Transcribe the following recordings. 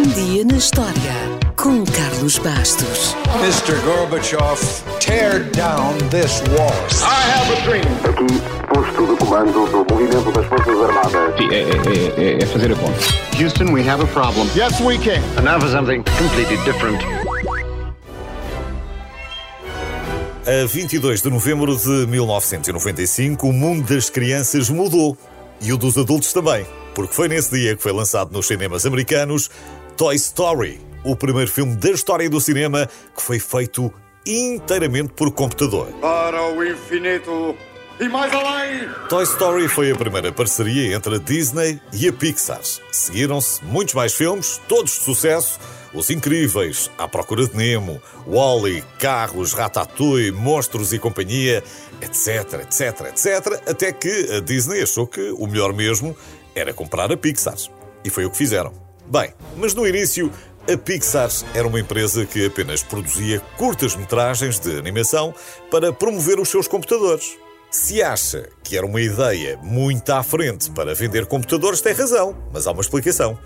Um dia na história com Carlos Bastos. Mr. Gorbachev, tear down this wall. I have a dream. Aqui, posto de comando do movimento das Forças Armadas. Sim, é, é, é, é fazer a conta. Houston, we have a problem. Yes, we can. And now for something completely different. A 22 de novembro de 1995, o mundo das crianças mudou. E o dos adultos também. Porque foi nesse dia que foi lançado nos cinemas americanos Toy Story, o primeiro filme da história do cinema que foi feito inteiramente por computador. Para o infinito e mais além. Toy Story foi a primeira parceria entre a Disney e a Pixar. Seguiram-se muitos mais filmes, todos de sucesso. Os Incríveis, À Procura de Nemo, Wally, Carros, Ratatouille, Monstros e Companhia, etc, etc, etc, até que a Disney achou que o melhor mesmo era comprar a Pixar. E foi o que fizeram. Bem, mas no início a Pixar era uma empresa que apenas produzia curtas-metragens de animação para promover os seus computadores. Se acha que era uma ideia muito à frente para vender computadores, tem razão, mas há uma explicação.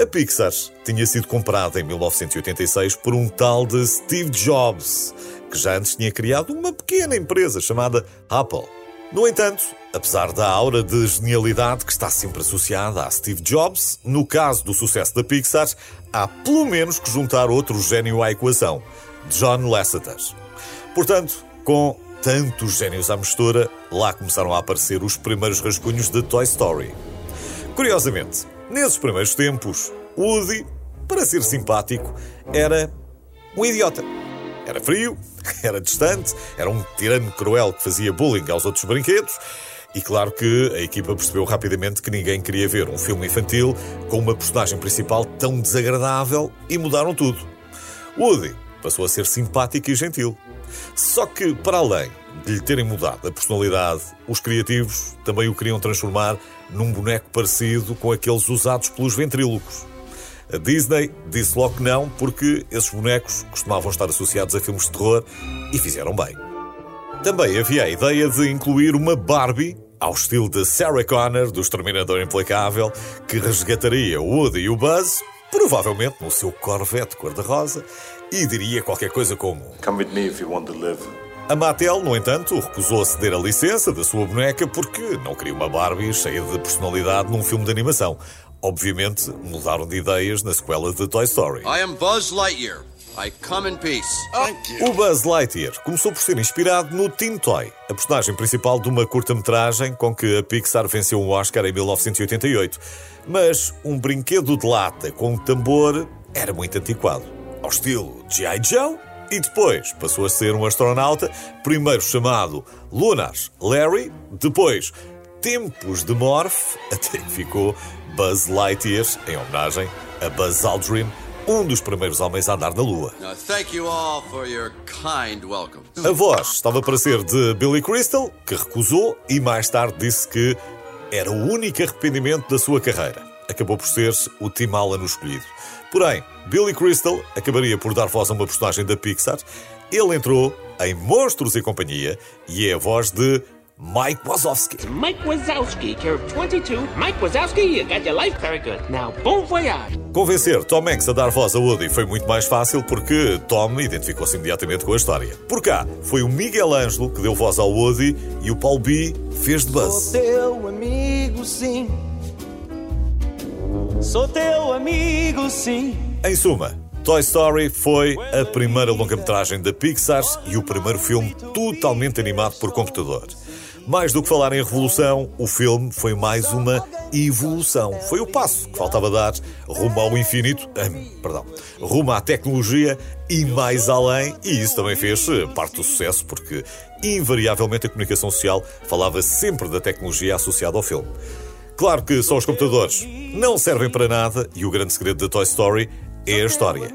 A Pixar tinha sido comprada em 1986 por um tal de Steve Jobs, que já antes tinha criado uma pequena empresa chamada Apple. No entanto, apesar da aura de genialidade que está sempre associada a Steve Jobs, no caso do sucesso da Pixar, há pelo menos que juntar outro gênio à equação, John Lasseter. Portanto, com tantos gênios à mistura, lá começaram a aparecer os primeiros rascunhos de Toy Story. Curiosamente, nesses primeiros tempos, Woody, para ser simpático, era um idiota. Era frio, era distante, era um tirano cruel que fazia bullying aos outros brinquedos. E claro que a equipa percebeu rapidamente que ninguém queria ver um filme infantil com uma personagem principal tão desagradável e mudaram tudo. Woody passou a ser simpático e gentil. Só que, para além de lhe terem mudado a personalidade, os criativos também o queriam transformar num boneco parecido com aqueles usados pelos ventrílocos. A Disney disse logo que não, porque esses bonecos costumavam estar associados a filmes de terror e fizeram bem. Também havia a ideia de incluir uma Barbie, ao estilo de Sarah Connor, do Exterminador Implacável, que resgataria o Woody e o Buzz, provavelmente no seu Corvette cor-de-rosa, e diria qualquer coisa como: Come with me if you want to live. A Mattel, no entanto, recusou a ceder a licença da sua boneca porque não queria uma Barbie cheia de personalidade num filme de animação. Obviamente, mudaram de ideias na sequela de Toy Story. I am Buzz Lightyear. I come in peace. O Buzz Lightyear começou por ser inspirado no Teen Toy, a personagem principal de uma curta-metragem com que a Pixar venceu um Oscar em 1988. Mas um brinquedo de lata com um tambor era muito antiquado, ao estilo G.I. Joe, e depois passou a ser um astronauta, primeiro chamado Lunar Larry, depois Tempos de Morph, até que ficou Buzz Lightyear, em homenagem a Buzz Aldrin, um dos primeiros homens a andar na Lua. Now, thank you all for your kind welcome. A voz estava para ser de Billy Crystal, que recusou e mais tarde disse que era o único arrependimento da sua carreira. Acabou por ser o Tim Allen o escolhido. Porém, Billy Crystal acabaria por dar voz a uma personagem da Pixar. Ele entrou em Monstros e Companhia e é a voz de Mike Wazowski. Mike Wazowski, character 22. Mike Wazowski, you got your life very good. Now, bon voyage. Convencer Tom Hanks a dar voz a Woody foi muito mais fácil porque Tom identificou-se imediatamente com a história. Por cá, foi o Miguel Ângelo que deu voz ao Woody e o Paul B fez de Buzz. Sou teu amigo, sim. Sou teu amigo, sim. Em suma, Toy Story foi a primeira longa-metragem da Pixar e o primeiro filme totalmente animado por computador. Mais do que falar em revolução, o filme foi mais uma evolução. Foi o passo que faltava dar rumo ao infinito, hum, perdão, rumo à tecnologia e mais além, e isso também fez parte do sucesso, porque invariavelmente a comunicação social falava sempre da tecnologia associada ao filme. Claro que só os computadores não servem para nada e o grande segredo da Toy Story é a história.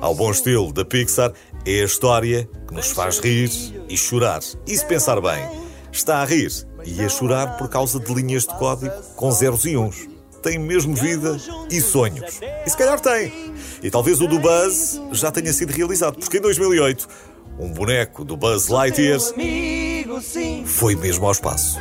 Ao bom estilo da Pixar, é a história que nos faz rir e chorar. E se pensar bem, está a rir e a chorar por causa de linhas de código com zeros e uns. Tem mesmo vida e sonhos. E se calhar tem. E talvez o do Buzz já tenha sido realizado, porque em 2008 um boneco do Buzz Lightyear foi mesmo ao espaço.